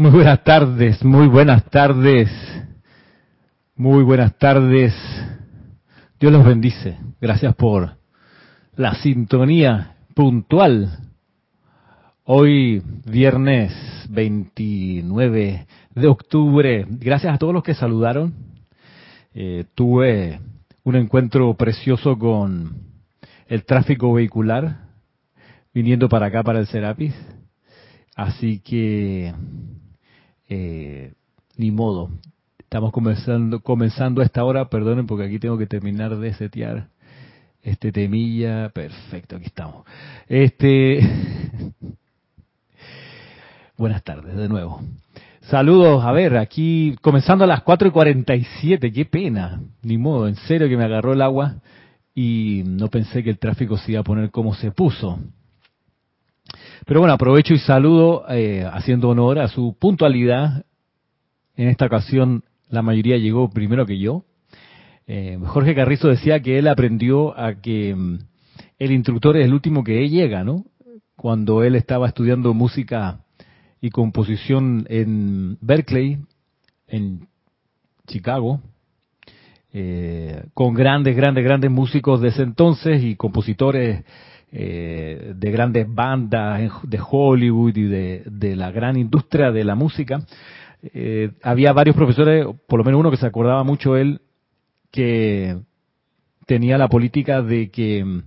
Muy buenas tardes, muy buenas tardes, muy buenas tardes. Dios los bendice. Gracias por la sintonía puntual. Hoy, viernes 29 de octubre. Gracias a todos los que saludaron. Eh, tuve un encuentro precioso con el tráfico vehicular viniendo para acá, para el Serapis. Así que eh, ni modo. Estamos comenzando, comenzando a esta hora, perdonen porque aquí tengo que terminar de setear este temilla. Perfecto, aquí estamos. Este, buenas tardes de nuevo. Saludos, a ver, aquí comenzando a las 4 y 47, qué pena, ni modo, en serio que me agarró el agua y no pensé que el tráfico se iba a poner como se puso. Pero bueno, aprovecho y saludo eh, haciendo honor a su puntualidad. En esta ocasión la mayoría llegó primero que yo. Eh, Jorge Carrizo decía que él aprendió a que mm, el instructor es el último que llega, ¿no? Cuando él estaba estudiando música y composición en Berkeley, en Chicago, eh, con grandes, grandes, grandes músicos de ese entonces y compositores eh, de grandes bandas de Hollywood y de, la gran industria de la música, eh, había varios profesores, por lo menos uno que se acordaba mucho él, que tenía la política de que mm,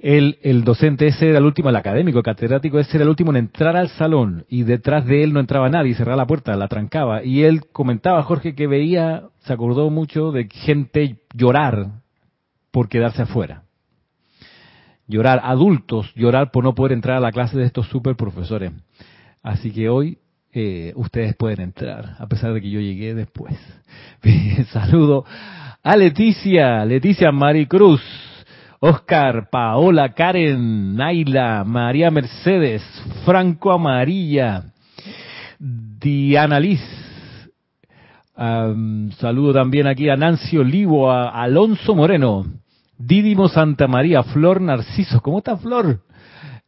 él, el docente ese era el último, el académico, el catedrático ese era el último en entrar al salón y detrás de él no entraba nadie, cerraba la puerta, la trancaba. Y él comentaba, Jorge, que veía, se acordó mucho de gente llorar por quedarse afuera llorar, adultos llorar por no poder entrar a la clase de estos super profesores. Así que hoy eh, ustedes pueden entrar, a pesar de que yo llegué después. Saludo a Leticia, Leticia Maricruz, Oscar, Paola, Karen, Naila, María Mercedes, Franco Amarilla, Diana Liz. saludo también aquí a Nancy Olivo, a Alonso Moreno, Dídimo Santa María, Flor Narciso. ¿Cómo está Flor?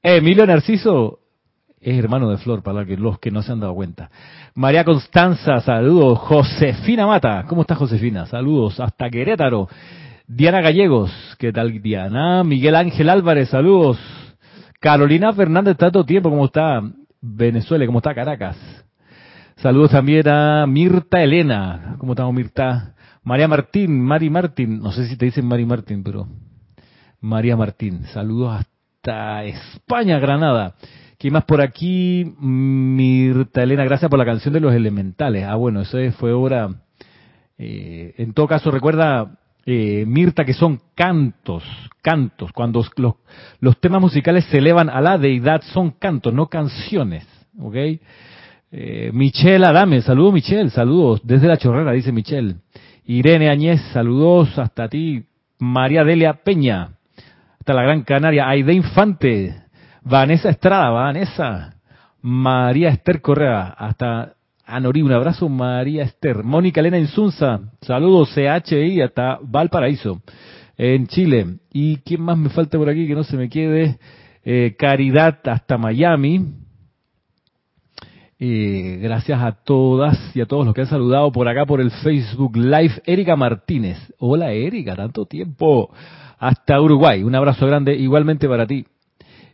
Emilio Narciso es hermano de Flor, para los que no se han dado cuenta. María Constanza, saludos. Josefina Mata, ¿cómo está Josefina? Saludos. Hasta Querétaro. Diana Gallegos, ¿qué tal Diana? Miguel Ángel Álvarez, saludos. Carolina Fernández, tanto tiempo, ¿cómo está Venezuela? ¿Cómo está Caracas? Saludos también a Mirta Elena. ¿Cómo estamos, Mirta? María Martín, Mari Martín, no sé si te dicen Mari Martín, pero María Martín, saludos hasta España, Granada. ¿Qué más por aquí? Mirta Elena, gracias por la canción de los elementales. Ah, bueno, eso fue obra. Eh, en todo caso, recuerda, eh, Mirta, que son cantos, cantos. Cuando los, temas musicales se elevan a la deidad, son cantos, no canciones. ¿Ok? Eh, Michelle Adame, saludos Michelle, saludos desde la chorrera, dice Michelle. Irene Añez, saludos hasta ti. María Delia Peña, hasta la Gran Canaria. Aide Infante, Vanessa Estrada, Vanessa. María Esther Correa, hasta Anorí, un abrazo María Esther. Mónica Elena Insunza, saludos CHI hasta Valparaíso, en Chile. ¿Y quién más me falta por aquí que no se me quede? Eh, Caridad hasta Miami. Eh, gracias a todas y a todos los que han saludado por acá por el Facebook Live. Erika Martínez. Hola Erika, tanto tiempo. Hasta Uruguay. Un abrazo grande igualmente para ti.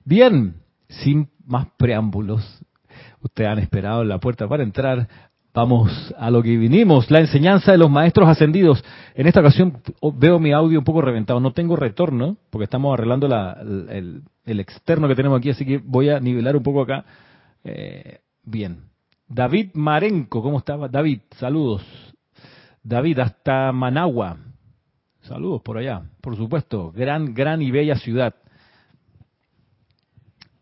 Bien, sin más preámbulos. Ustedes han esperado en la puerta para entrar. Vamos a lo que vinimos, la enseñanza de los maestros ascendidos. En esta ocasión veo mi audio un poco reventado, no tengo retorno porque estamos arreglando el, externo que tenemos aquí, así que voy a nivelar un poco acá. Eh, Bien. David Marenco, ¿cómo estaba? David, saludos. David, hasta Managua. Saludos por allá, por supuesto. Gran, gran y bella ciudad.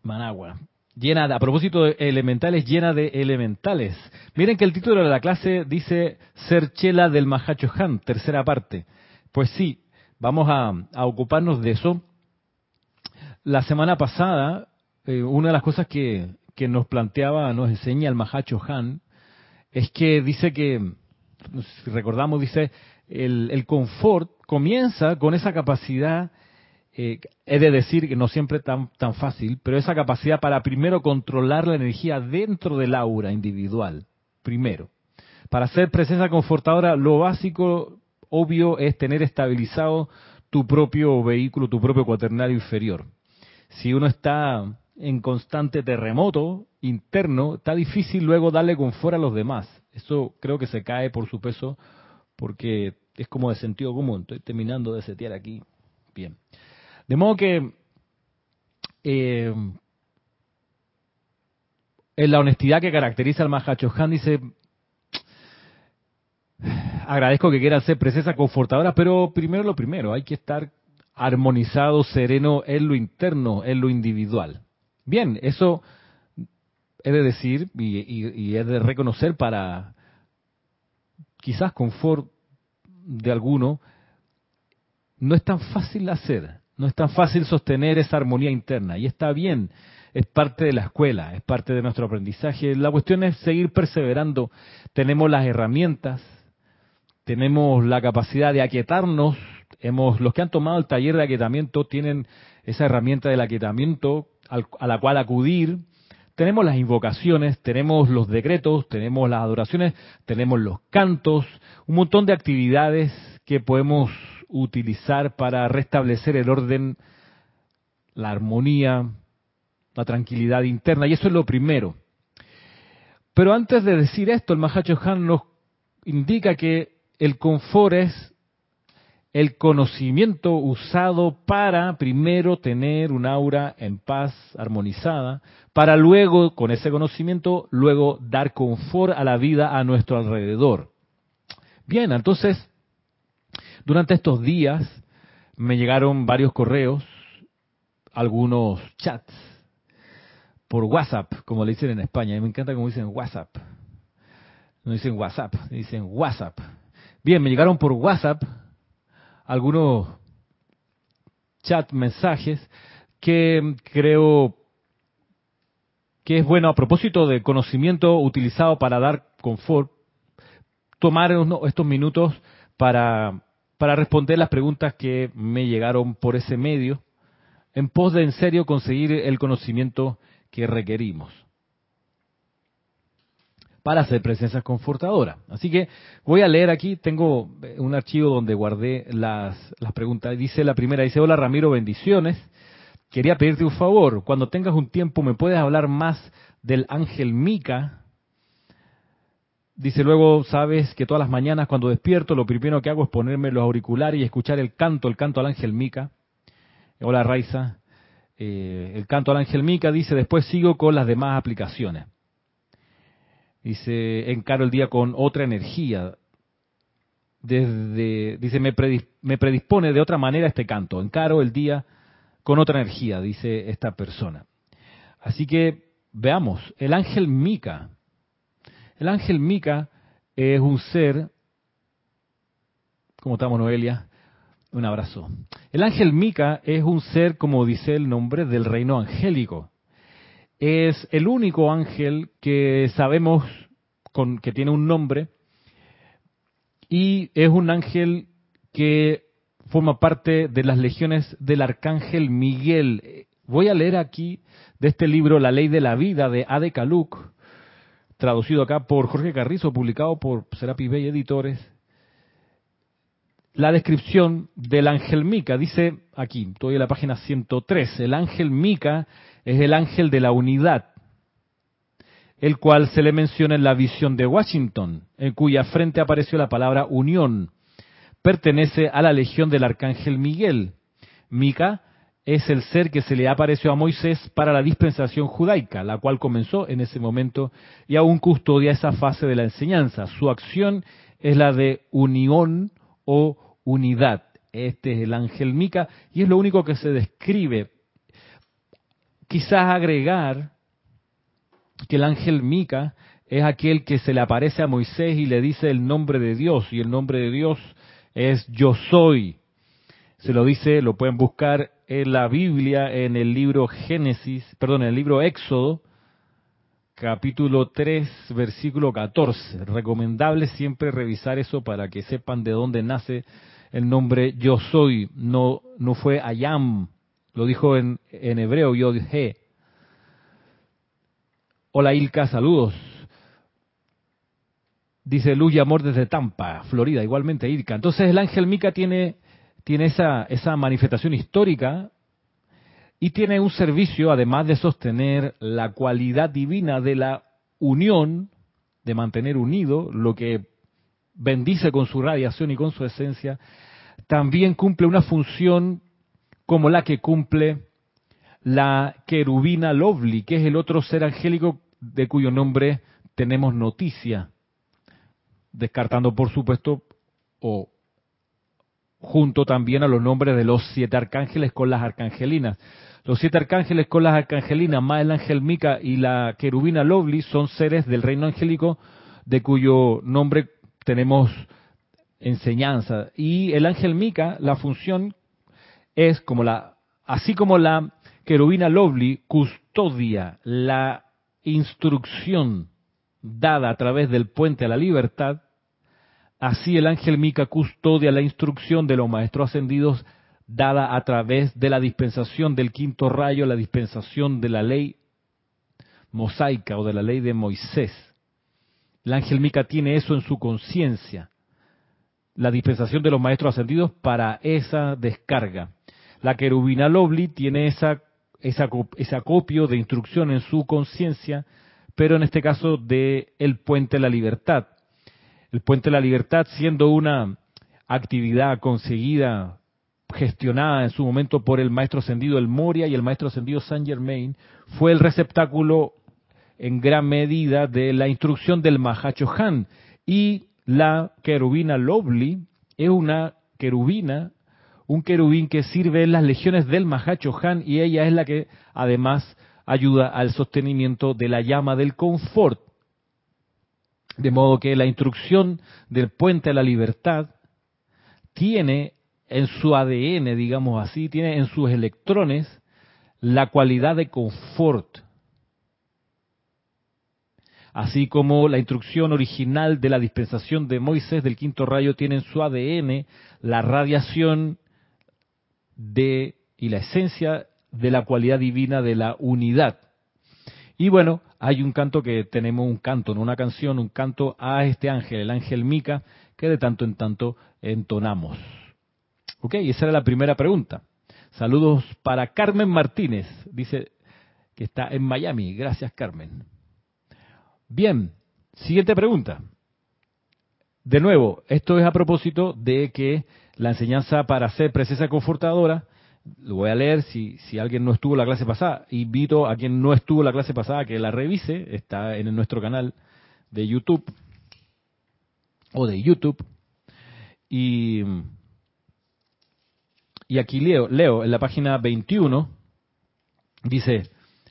Managua. Llena a propósito de elementales, llena de elementales. Miren que el título de la clase dice Serchela del Mahacho Han, tercera parte. Pues sí, vamos a, ocuparnos de eso. La semana pasada, eh, una de las cosas que que nos planteaba, nos enseña el Mahacho Han, es que dice que, si recordamos, dice, el, confort comienza con esa capacidad eh, he de decir que no siempre tan, tan fácil, pero esa capacidad para primero controlar la energía dentro del aura individual, primero. Para ser presencia confortadora, lo básico, obvio, es tener estabilizado tu propio vehículo, tu propio cuaternario inferior. Si uno está en constante terremoto interno, está difícil luego darle confort a los demás. Eso creo que se cae por su peso porque es como de sentido común. Estoy terminando de setear aquí. Bien. De modo que eh, en la honestidad que caracteriza al Mahachohan dice, agradezco que quieran ser presencia confortadora, pero primero lo primero, hay que estar armonizado, sereno en lo interno, en lo individual. Bien, eso he de decir y, he de reconocer para quizás confort de alguno, no es tan fácil hacer, no es tan fácil sostener esa armonía interna y está bien, es parte de la escuela, es parte de nuestro aprendizaje. La cuestión es seguir perseverando. Tenemos las herramientas, tenemos la capacidad de aquietarnos. Hemos, los que han tomado el taller de aquietamiento tienen esa herramienta del aquietamiento a la cual acudir. Tenemos las invocaciones, tenemos los decretos, tenemos las adoraciones, tenemos los cantos, un montón de actividades que podemos utilizar para restablecer el orden, la armonía, la tranquilidad interna. Y eso es lo primero. Pero antes de decir esto, el Mahacho Han nos indica que el confort es el conocimiento usado para primero tener un aura en paz, armonizada, para luego, con ese conocimiento, luego dar confort a la vida a nuestro alrededor. Bien, entonces, durante estos días me llegaron varios correos, algunos chats, por WhatsApp, como le dicen en España. Me encanta como dicen WhatsApp. No dicen WhatsApp, dicen WhatsApp. Bien, me llegaron por WhatsApp algunos chat mensajes que creo que es bueno a propósito del conocimiento utilizado para dar confort, tomar estos minutos para, para responder las preguntas que me llegaron por ese medio, en pos de en serio conseguir el conocimiento que requerimos para hacer presencia confortadora. Así que voy a leer aquí, tengo un archivo donde guardé las, las preguntas. Dice la primera, dice, hola Ramiro, bendiciones. Quería pedirte un favor, cuando tengas un tiempo, ¿me puedes hablar más del ángel Mica? Dice luego, sabes que todas las mañanas cuando despierto, lo primero que hago es ponerme los auriculares y escuchar el canto, el canto al ángel Mica. Hola Raiza. Eh, el canto al ángel Mica dice, después sigo con las demás aplicaciones. Dice, encaro el día con otra energía. Desde, dice, me, predispone de otra manera este canto. Encaro el día con otra energía, dice esta persona. Así que veamos, el ángel Mica. El ángel Mica es un ser, ¿cómo estamos Noelia? Un abrazo. El ángel Mica es un ser, como dice el nombre, del reino angélico es el único ángel que sabemos con, que tiene un nombre y es un ángel que forma parte de las legiones del arcángel Miguel. Voy a leer aquí de este libro La ley de la vida de Ade Kaluk, traducido acá por Jorge Carrizo, publicado por Serapi Bay Editores. La descripción del ángel Mica dice aquí, estoy en la página 103, el ángel Mica es el ángel de la unidad, el cual se le menciona en la visión de Washington, en cuya frente apareció la palabra unión. Pertenece a la legión del arcángel Miguel. Mica es el ser que se le apareció a Moisés para la dispensación judaica, la cual comenzó en ese momento y aún custodia esa fase de la enseñanza. Su acción es la de unión o unidad. Este es el ángel Mica y es lo único que se describe quizás agregar que el ángel Mica es aquel que se le aparece a Moisés y le dice el nombre de Dios, y el nombre de Dios es yo soy. Se lo dice, lo pueden buscar en la Biblia, en el libro Génesis, perdón, en el libro Éxodo, capítulo 3, versículo 14. Recomendable siempre revisar eso para que sepan de dónde nace el nombre yo soy, no, no fue ayam, lo dijo en, en hebreo yo dije. Hola Ilka, saludos. Dice Luz y Amor desde Tampa, Florida, igualmente Ilka. Entonces el ángel Mica tiene, tiene esa, esa manifestación histórica y tiene un servicio, además de sostener la cualidad divina de la unión, de mantener unido lo que bendice con su radiación y con su esencia, también cumple una función como la que cumple la querubina Lovely, que es el otro ser angélico de cuyo nombre tenemos noticia, descartando por supuesto o junto también a los nombres de los siete arcángeles con las arcangelinas. Los siete arcángeles con las arcangelinas, más el ángel Mica y la querubina Lovely, son seres del reino angélico de cuyo nombre tenemos enseñanza. Y el ángel Mica, la función es como la, así como la querubina Lovely custodia la instrucción dada a través del puente a la libertad, así el ángel Mica custodia la instrucción de los maestros ascendidos dada a través de la dispensación del quinto rayo, la dispensación de la ley mosaica o de la ley de Moisés. El ángel Mica tiene eso en su conciencia, la dispensación de los maestros ascendidos para esa descarga. La querubina Lovely tiene esa, esa, ese acopio de instrucción en su conciencia, pero en este caso de el puente de la libertad. El puente de la libertad siendo una actividad conseguida gestionada en su momento por el maestro ascendido El Moria y el maestro ascendido Saint Germain, fue el receptáculo en gran medida de la instrucción del Mahacho Han. Y la querubina Lovely es una querubina, un querubín que sirve en las legiones del Mahacho Han y ella es la que además ayuda al sostenimiento de la llama del confort. De modo que la instrucción del puente a la libertad tiene en su ADN, digamos así, tiene en sus electrones la cualidad de confort. Así como la instrucción original de la dispensación de Moisés del quinto rayo tiene en su ADN la radiación de y la esencia de la cualidad divina de la unidad. Y bueno, hay un canto que tenemos un canto, no una canción, un canto a este ángel, el ángel Mica, que de tanto en tanto entonamos. Ok, esa era la primera pregunta. Saludos para Carmen Martínez, dice que está en Miami. Gracias, Carmen. Bien, siguiente pregunta. De nuevo, esto es a propósito de que la enseñanza para ser presencia confortadora, lo voy a leer si, si alguien no estuvo la clase pasada, invito a quien no estuvo la clase pasada que la revise, está en nuestro canal de YouTube o de YouTube. Y y aquí leo, en la página 21, dice,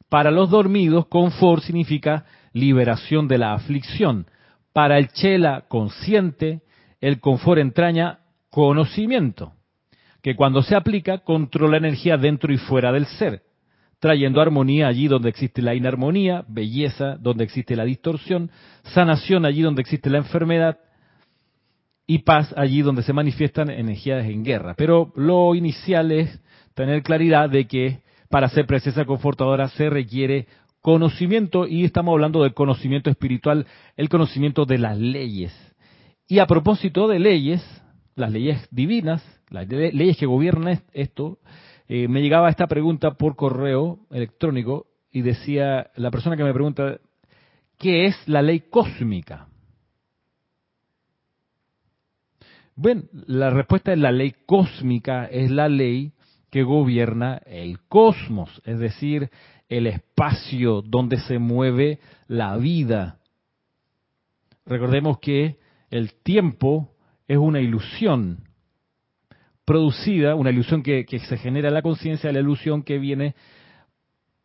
para los dormidos, confort significa liberación de la aflicción. Para el chela consciente, el confort entraña conocimiento, que cuando se aplica controla energía dentro y fuera del ser, trayendo armonía allí donde existe la inarmonía, belleza donde existe la distorsión, sanación allí donde existe la enfermedad, y paz allí donde se manifiestan energías en guerra. Pero lo inicial es tener claridad de que para ser presencia confortadora se requiere conocimiento y estamos hablando del conocimiento espiritual, el conocimiento de las leyes. Y a propósito de leyes, las leyes divinas, las leyes que gobiernan esto, eh, me llegaba esta pregunta por correo electrónico y decía la persona que me pregunta, ¿qué es la ley cósmica? Bueno, la respuesta es la ley cósmica, es la ley que gobierna el cosmos, es decir, el espacio donde se mueve la vida. Recordemos que el tiempo es una ilusión producida, una ilusión que, que se genera en la conciencia, la ilusión que viene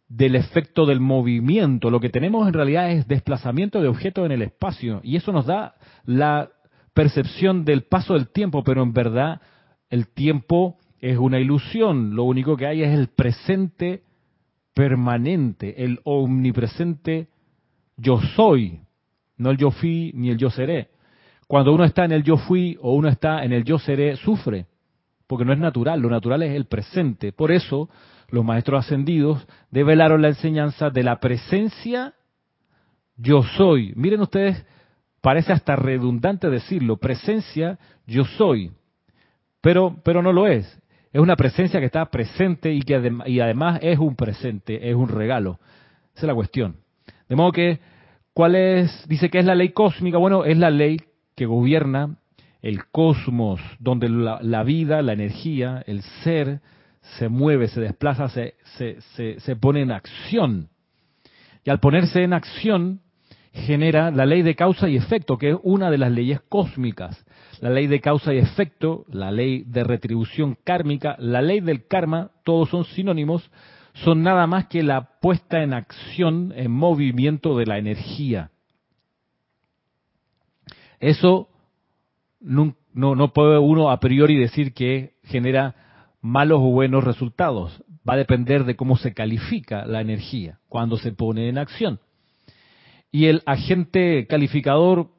del efecto del movimiento. Lo que tenemos en realidad es desplazamiento de objetos en el espacio y eso nos da la percepción del paso del tiempo, pero en verdad el tiempo es una ilusión. Lo único que hay es el presente permanente, el omnipresente yo soy, no el yo fui ni el yo seré. Cuando uno está en el yo fui o uno está en el yo seré, sufre, porque no es natural, lo natural es el presente. Por eso los maestros ascendidos develaron la enseñanza de la presencia yo soy. Miren ustedes, parece hasta redundante decirlo, presencia yo soy, pero, pero no lo es. Es una presencia que está presente y que y además es un presente, es un regalo. Esa es la cuestión. De modo que, ¿cuál es? Dice que es la ley cósmica. Bueno, es la ley que gobierna el cosmos, donde la, vida, la energía, el ser se mueve, se desplaza, se, se, se, pone en acción. Y al ponerse en acción, genera la ley de causa y efecto, que es una de las leyes cósmicas. La ley de causa y efecto, la ley de retribución kármica, la ley del karma, todos son sinónimos, son nada más que la puesta en acción, en movimiento de la energía. Eso no, no, puede uno a priori decir que genera malos o buenos resultados. Va a depender de cómo se califica la energía cuando se pone en acción. Y el agente calificador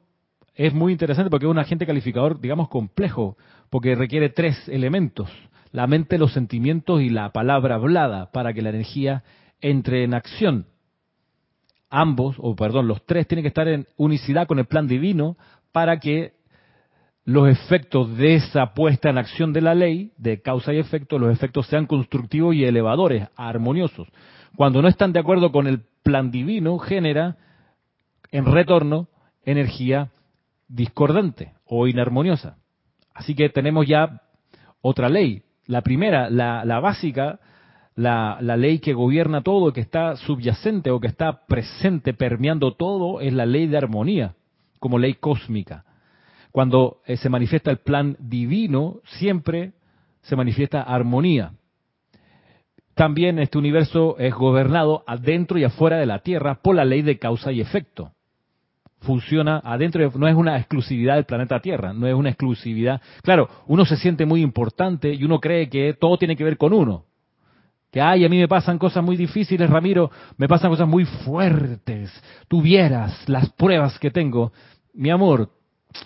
es muy interesante porque es un agente calificador, digamos, complejo, porque requiere tres elementos la mente, los sentimientos y la palabra hablada para que la energía entre en acción. Ambos, o perdón, los tres tienen que estar en unicidad con el plan divino para que los efectos de esa puesta en acción de la ley, de causa y efecto, los efectos sean constructivos y elevadores, armoniosos. Cuando no están de acuerdo con el plan divino, genera en retorno energía discordante o inarmoniosa. Así que tenemos ya otra ley, la primera, la, básica, la, ley que gobierna todo, que está subyacente o que está presente, permeando todo, es la ley de armonía, como ley cósmica. Cuando eh, se manifiesta el plan divino, siempre se manifiesta armonía. También este universo es gobernado adentro y afuera de la Tierra por la ley de causa y efecto funciona adentro, no es una exclusividad del planeta Tierra, no es una exclusividad. Claro, uno se siente muy importante y uno cree que todo tiene que ver con uno. Que, ay, a mí me pasan cosas muy difíciles, Ramiro, me pasan cosas muy fuertes. Tú vieras las pruebas que tengo. Mi amor,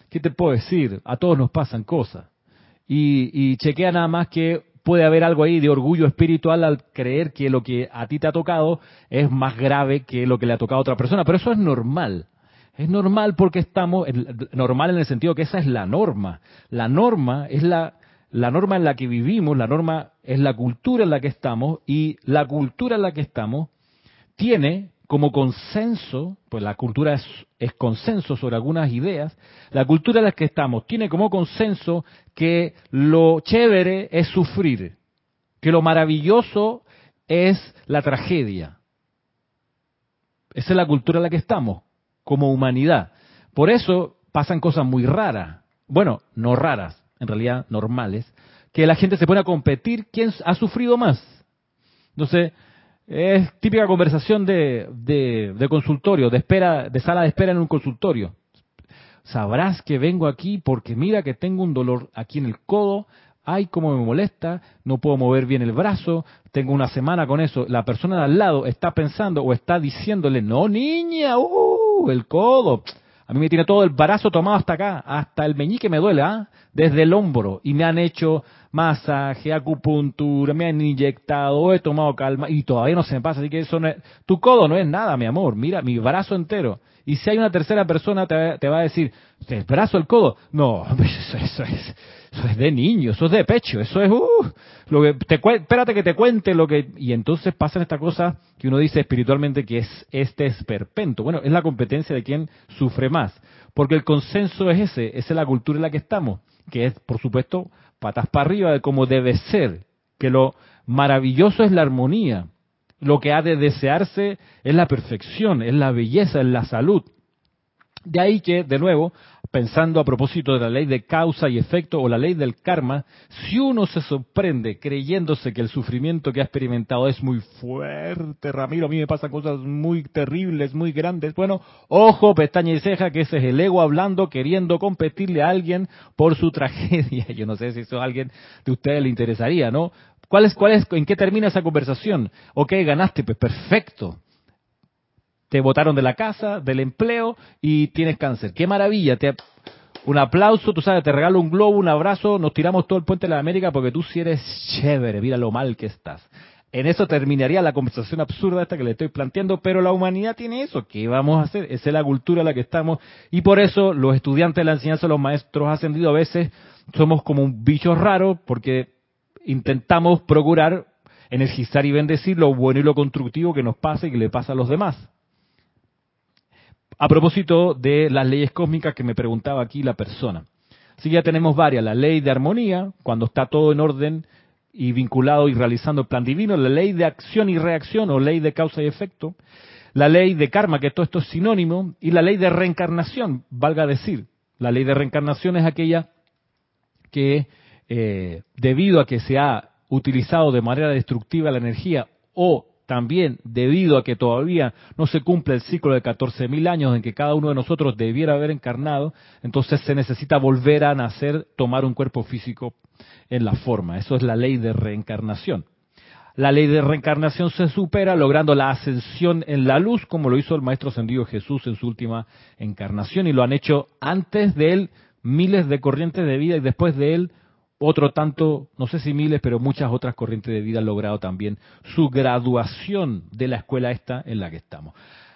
¿qué te puedo decir? A todos nos pasan cosas. Y, y chequea nada más que puede haber algo ahí de orgullo espiritual al creer que lo que a ti te ha tocado es más grave que lo que le ha tocado a otra persona. Pero eso es normal. Es normal porque estamos, normal en el sentido que esa es la norma. La norma es la, la norma en la que vivimos, la norma es la cultura en la que estamos y la cultura en la que estamos tiene como consenso, pues la cultura es, es, consenso sobre algunas ideas, la cultura en la que estamos tiene como consenso que lo chévere es sufrir, que lo maravilloso es la tragedia. Esa es la cultura en la que estamos como humanidad. Por eso pasan cosas muy raras, bueno, no raras, en realidad normales, que la gente se pone a competir quién ha sufrido más. Entonces, es típica conversación de, de, consultorio, de espera, de sala de espera en un consultorio. Sabrás que vengo aquí porque mira que tengo un dolor aquí en el codo, ay, cómo me molesta, no puedo mover bien el brazo, tengo una semana con eso. La persona de al lado está pensando o está diciéndole, no niña, uh, el codo. A mí me tiene todo el brazo tomado hasta acá, hasta el meñique me duele, ¿ah? Desde el hombro. Y me han hecho masaje, acupuntura, me han inyectado, he tomado calma y todavía no se me pasa. Así que eso no es, tu codo no es nada, mi amor. Mira, mi brazo entero. Y si hay una tercera persona, te, va a decir, ¿el brazo, el codo? No, eso, es, eso es de niño, eso es de pecho, eso es, uh, lo que te, espérate que te cuente lo que, y entonces pasan esta cosa que uno dice espiritualmente que es este esperpento. Bueno, es la competencia de quien sufre más, porque el consenso es ese, esa es la cultura en la que estamos, que es, por supuesto, patas para arriba de cómo debe ser, que lo maravilloso es la armonía, lo que ha de desearse es la perfección, es la belleza, es la salud. De ahí que, de nuevo, pensando a propósito de la ley de causa y efecto o la ley del karma, si uno se sorprende creyéndose que el sufrimiento que ha experimentado es muy fuerte, Ramiro, a mí me pasan cosas muy terribles, muy grandes, bueno, ojo, pestaña y ceja, que ese es el ego hablando, queriendo competirle a alguien por su tragedia. Yo no sé si eso a alguien de ustedes le interesaría, ¿no? ¿Cuál es, cuál es, ¿En qué termina esa conversación? Ok, ganaste, pues perfecto. Te botaron de la casa, del empleo y tienes cáncer. ¡Qué maravilla! Te, un aplauso, tú sabes, te regalo un globo, un abrazo, nos tiramos todo el puente de la América porque tú sí eres chévere, mira lo mal que estás. En eso terminaría la conversación absurda esta que le estoy planteando, pero la humanidad tiene eso. ¿Qué vamos a hacer? Esa es la cultura en la que estamos. Y por eso los estudiantes de la enseñanza, los maestros ascendidos, a veces somos como un bicho raro porque intentamos procurar energizar y bendecir lo bueno y lo constructivo que nos pasa y que le pasa a los demás. A propósito de las leyes cósmicas que me preguntaba aquí la persona. Sí, ya tenemos varias. La ley de armonía, cuando está todo en orden y vinculado y realizando el plan divino, la ley de acción y reacción o ley de causa y efecto, la ley de karma, que todo esto es sinónimo, y la ley de reencarnación, valga decir. La ley de reencarnación es aquella que, eh, debido a que se ha utilizado de manera destructiva la energía o también debido a que todavía no se cumple el ciclo de 14.000 años en que cada uno de nosotros debiera haber encarnado, entonces se necesita volver a nacer, tomar un cuerpo físico en la forma. Eso es la ley de reencarnación. La ley de reencarnación se supera logrando la ascensión en la luz, como lo hizo el Maestro Ascendido Jesús en su última encarnación, y lo han hecho antes de él miles de corrientes de vida y después de él otro tanto, no sé si miles, pero muchas otras corrientes de vida han logrado también su graduación de la escuela esta en la que estamos.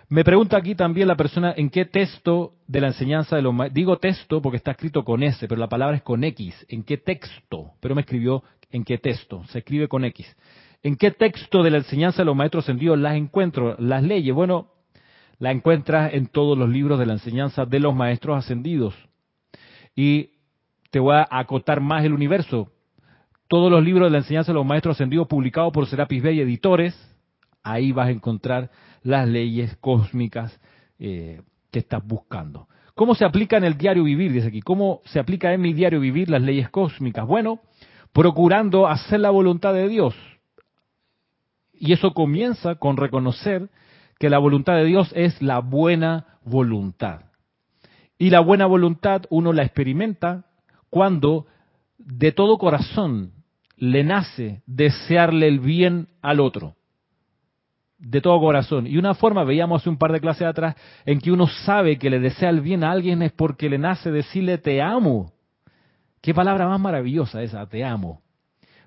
Me pregunta aquí también la persona en qué texto de la enseñanza de los maestros, digo texto porque está escrito con S, pero la palabra es con X, en qué texto, pero me escribió en qué texto, se escribe con X. ¿En qué texto de la enseñanza de los maestros ascendidos las encuentro? Las leyes, bueno, la encuentras en todos los libros de la enseñanza de los maestros ascendidos. Y te voy a acotar más el universo. Todos los libros de la enseñanza de los maestros ascendidos publicados por Serapis Bay Editores, ahí vas a encontrar las leyes cósmicas eh, que estás buscando. ¿Cómo se aplica en el diario vivir? Dice aquí, ¿cómo se aplica en mi diario vivir las leyes cósmicas? Bueno, procurando hacer la voluntad de Dios. Y eso comienza con reconocer que la voluntad de Dios es la buena voluntad. Y la buena voluntad uno la experimenta cuando de todo corazón le nace desearle el bien al otro. De todo corazón. Y una forma, veíamos hace un par de clases atrás, en que uno sabe que le desea el bien a alguien es porque le nace decirle te amo. Qué palabra más maravillosa esa, te amo.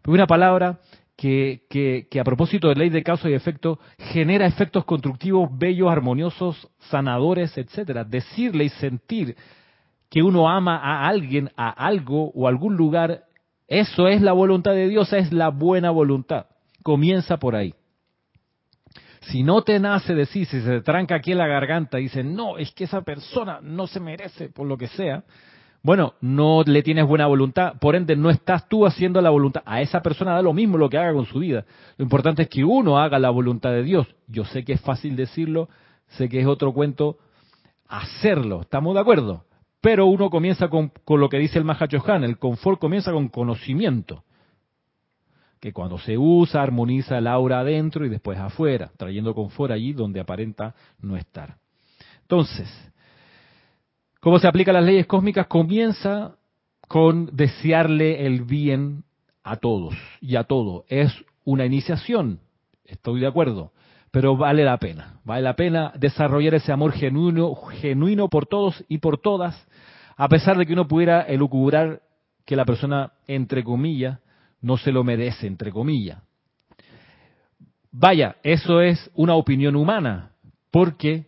Una palabra que, que, que, a propósito de ley de causa y efecto genera efectos constructivos, bellos, armoniosos, sanadores, etcétera. Decirle y sentir que uno ama a alguien, a algo o algún lugar, eso es la voluntad de Dios, es la buena voluntad. Comienza por ahí. Si no te nace decir, si se te tranca aquí en la garganta y dice, no, es que esa persona no se merece por lo que sea, bueno, no le tienes buena voluntad, por ende no estás tú haciendo la voluntad. A esa persona da lo mismo lo que haga con su vida. Lo importante es que uno haga la voluntad de Dios. Yo sé que es fácil decirlo, sé que es otro cuento hacerlo. ¿Estamos de acuerdo? Pero uno comienza con, lo que dice el Mahachohan, el confort comienza con conocimiento, que cuando se usa armoniza el aura adentro y después afuera, trayendo confort allí donde aparenta no estar. Entonces, ¿cómo se aplican las leyes cósmicas? Comienza con desearle el bien a todos y a todo. Es una iniciación, estoy de acuerdo pero vale la pena, vale la pena desarrollar ese amor genuino, genuino por todos y por todas, a pesar de que uno pudiera elucubrar que la persona, entre comillas, no se lo merece, entre comillas. Vaya, eso es una opinión humana, porque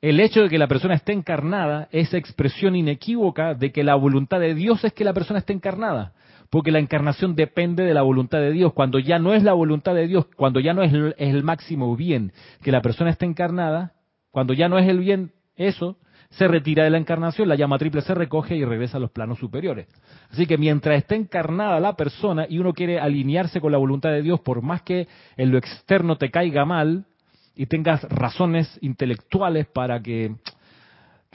el hecho de que la persona esté encarnada es expresión inequívoca de que la voluntad de Dios es que la persona esté encarnada porque la encarnación depende de la voluntad de Dios. Cuando ya no es la voluntad de Dios, cuando ya no es el, máximo bien que la persona esté encarnada, cuando ya no es el bien eso, se retira de la encarnación, la llama triple se recoge y regresa a los planos superiores. Así que mientras esté encarnada la persona y uno quiere alinearse con la voluntad de Dios, por más que en lo externo te caiga mal y tengas razones intelectuales para que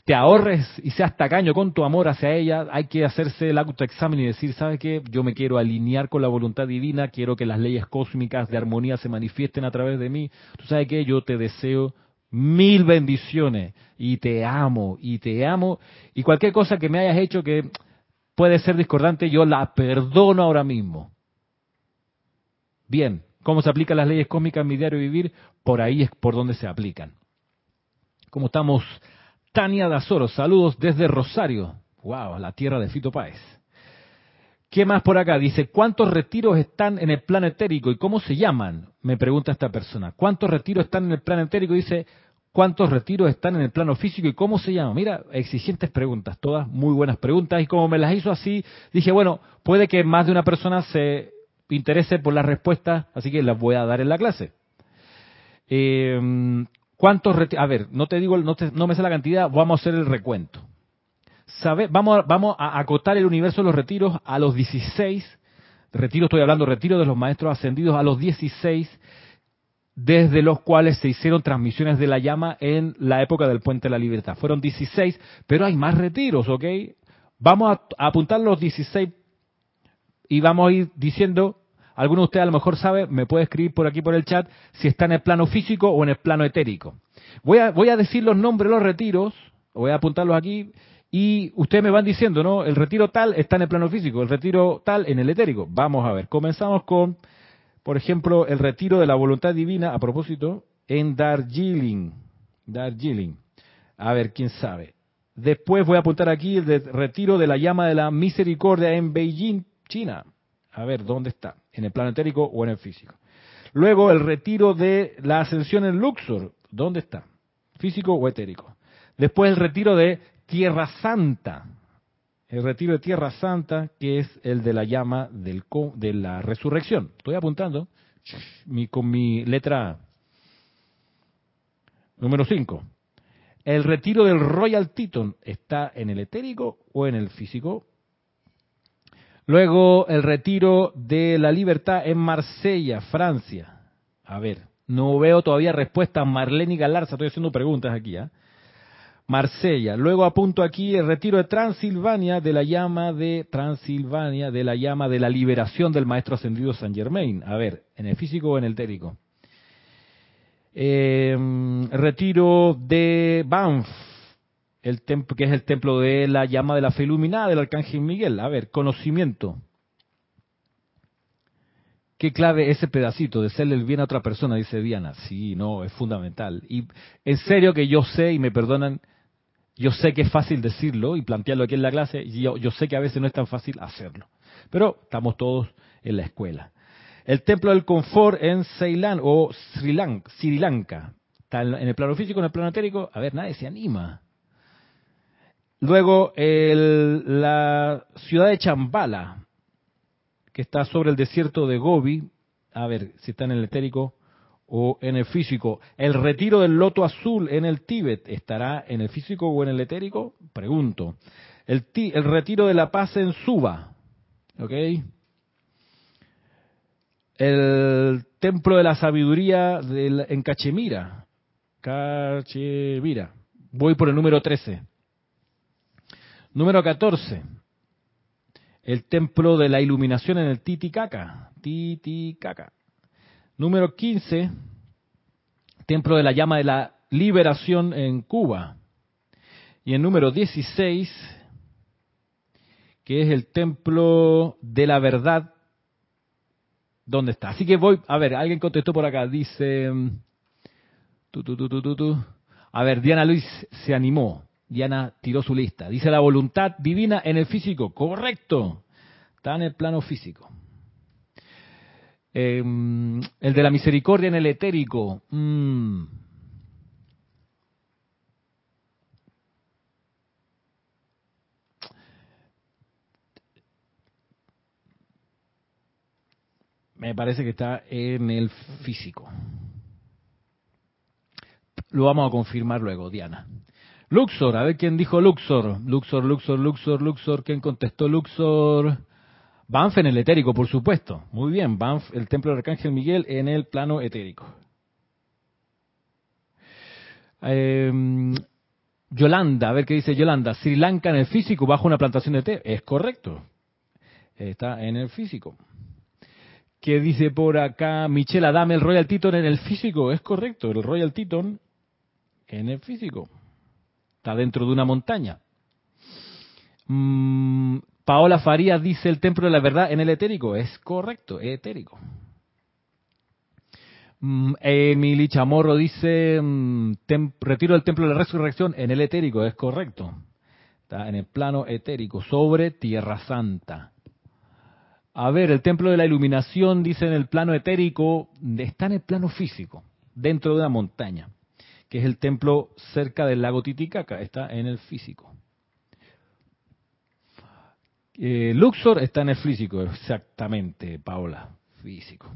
te ahorres y seas tacaño con tu amor hacia ella, hay que hacerse el autoexamen y decir, ¿sabes qué? Yo me quiero alinear con la voluntad divina, quiero que las leyes cósmicas de armonía se manifiesten a través de mí. ¿Tú sabes qué? Yo te deseo mil bendiciones y te amo y te amo y cualquier cosa que me hayas hecho que puede ser discordante, yo la perdono ahora mismo. Bien, ¿cómo se aplican las leyes cósmicas en mi diario vivir? Por ahí es por donde se aplican. Como estamos Tania Dazoro, saludos desde Rosario. Wow, la tierra de Fito Páez. ¿Qué más por acá? Dice, ¿cuántos retiros están en el plano etérico y cómo se llaman? Me pregunta esta persona. ¿Cuántos retiros están en el plano etérico? Dice, ¿cuántos retiros están en el plano físico y cómo se llaman? Mira, exigentes preguntas, todas muy buenas preguntas. Y como me las hizo así, dije, bueno, puede que más de una persona se interese por las respuestas, así que las voy a dar en la clase. Eh, ¿Cuántos? A ver, no te digo, no, no me sé la cantidad, vamos a hacer el recuento vamos, a, vamos a acotar el universo de los retiros a los 16, retiro estoy hablando, retiro de los maestros ascendidos a los 16, desde los cuales se hicieron transmisiones de la llama en la época del Puente de la Libertad. Fueron 16, pero hay más retiros, ¿ok? Vamos a, apuntar los 16 y vamos a ir diciendo, alguno de ustedes a lo mejor sabe, me puede escribir por aquí por el chat, si está en el plano físico o en el plano etérico. Voy a, voy a decir los nombres de los retiros, voy a apuntarlos aquí, y ustedes me van diciendo, ¿no? El retiro tal está en el plano físico, el retiro tal en el etérico. Vamos a ver, comenzamos con, por ejemplo, el retiro de la voluntad divina, a propósito, en Darjeeling. Darjeeling. A ver, quién sabe. Después voy a apuntar aquí el retiro de la llama de la misericordia en Beijing, China. A ver, ¿dónde está? ¿En el plano etérico o en el físico? Luego el retiro de la ascensión en Luxor. ¿Dónde está? ¿Físico o etérico? Después el retiro de Tierra Santa, el retiro de Tierra Santa, que es el de la llama de la resurrección. Estoy apuntando con mi letra Número 5. ¿El retiro del Royal Teton está en el etérico o en el físico? Luego, el retiro de la libertad en Marsella, Francia. A ver, no veo todavía respuesta. Marlene Galarza, estoy haciendo preguntas aquí. ¿eh? Marsella. Luego apunto aquí el retiro de Transilvania de la llama de Transilvania, de la llama de la liberación del maestro ascendido San Germain. A ver, ¿en el físico o en el térico? Eh, retiro de Banff, el templo, que es el templo de la llama de la fe iluminada del arcángel Miguel. A ver, conocimiento. ¿Qué clave ese pedacito de hacerle el bien a otra persona? Dice Diana. Sí, no, es fundamental. Y en serio que yo sé, y me perdonan yo sé que es fácil decirlo y plantearlo aquí en la clase, y yo, sé que a veces no es tan fácil hacerlo. Pero estamos todos en la escuela. El templo del confort en Ceilán o Sri Lanka, Sri Lanka. Está en el plano físico, en el plano etérico. A ver, nadie se anima. Luego, la ciudad de Chambala, que está sobre el desierto de Gobi. A ver si está en el etérico o en el físico. ¿El retiro del loto azul en el Tíbet estará en el físico o en el etérico? Pregunto. El, el retiro de la paz en Suba. ¿Ok? El templo de la sabiduría en Cachemira. Cachemira. Voy por el número 13. Número 14. El templo de la iluminación en el Titicaca. Titicaca. Número 15, Templo de la Llama de la Liberación en Cuba. Y el número 16, que es el Templo de la Verdad, ¿dónde está? Así que voy, a ver, alguien contestó por acá, dice, tu, tu, tu, a ver, Diana Luis se animó, Diana tiró su lista, dice la voluntad divina en el físico, correcto, está en el plano físico. Em, el de la misericordia en el etérico. Mm. Me parece que está en el físico. Lo vamos a confirmar luego, Diana. Luxor, a ver quién dijo Luxor. Luxor, Luxor, Luxor, Luxor. ¿Quién contestó Luxor? Banff en el etérico, por supuesto. Muy bien, Banff, el templo del Arcángel Miguel en el plano etérico. Em, Yolanda, a ver qué dice Yolanda. Sri Lanka en el físico bajo una plantación de té. Es correcto. Está en el físico. ¿Qué dice por acá Michelle Adame, el Royal Teton en el físico? Es correcto, el Royal Teton en el físico. Está dentro de una montaña. Mm, Paola Farías dice el templo de la verdad en el etérico. Es correcto, etérico. Mm, Emily Chamorro dice mm, retiro del templo de la resurrección en el etérico. Es correcto. Está en el plano etérico, sobre Tierra Santa. A ver, el templo de la iluminación, dice en el plano etérico, está en el plano físico, dentro de una montaña, que es el templo cerca del lago Titicaca, está en el físico. Eh, Luxor está en el físico, exactamente, Paola, físico.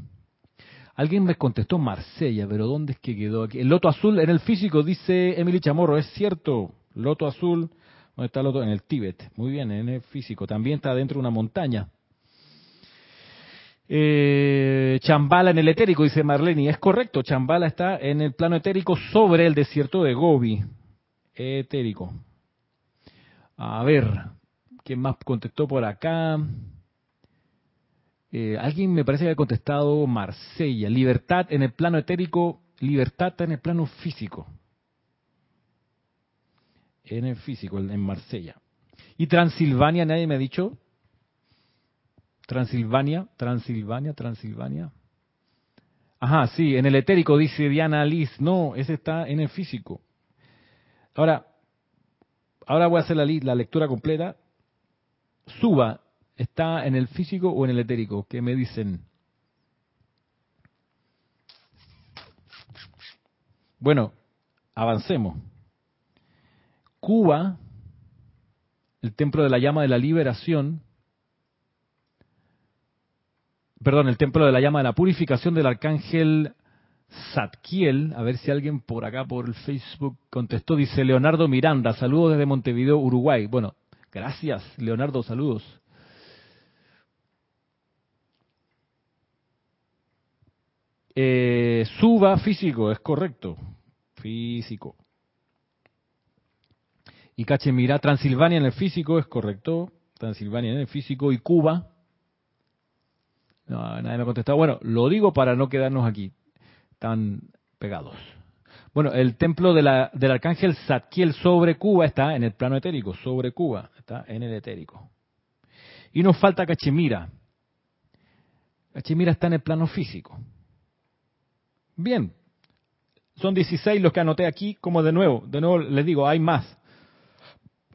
Alguien me contestó Marsella, pero ¿dónde es que quedó aquí? El loto azul en el físico, dice Emily Chamorro, es cierto. Loto azul, ¿dónde está el loto? En el Tíbet. Muy bien, en el físico. También está dentro de una montaña. Eh, Chambala en el etérico, dice Marlene. Es correcto, Chambala está en el plano etérico sobre el desierto de Gobi. Etérico. A ver, ¿quién más contestó por acá? Eh, alguien me parece que ha contestado Marsella. Libertad en el plano etérico, libertad en el plano físico. En el físico, en Marsella. Y Transilvania, nadie me ha dicho. Transilvania, Transilvania, Transilvania. Ajá, sí, en el etérico dice Diana Liz. No, ese está en el físico. Ahora, ahora voy a hacer la, la lectura completa. Suba ¿Está en el físico o en el etérico? ¿Qué me dicen? Bueno, avancemos. Cuba, el templo de la llama de la liberación, perdón, el templo de la llama de la purificación del arcángel Zadkiel, a ver si alguien por acá por el Facebook contestó, dice Leonardo Miranda, saludos desde Montevideo, Uruguay. Bueno, gracias Leonardo, saludos. Eh, suba físico, es correcto. Físico. Y Cachemira, Transilvania en el físico, es correcto. Transilvania en el físico. Y Cuba. No, nadie me ha contestado. Bueno, lo digo para no quedarnos aquí tan pegados. Bueno, el templo de la, del arcángel Zadkiel sobre Cuba está en el plano etérico, sobre Cuba, está en el etérico. Y nos falta Cachemira. Cachemira está en el plano físico. Bien, son 16 los que anoté aquí, como de nuevo, de nuevo les digo, hay más.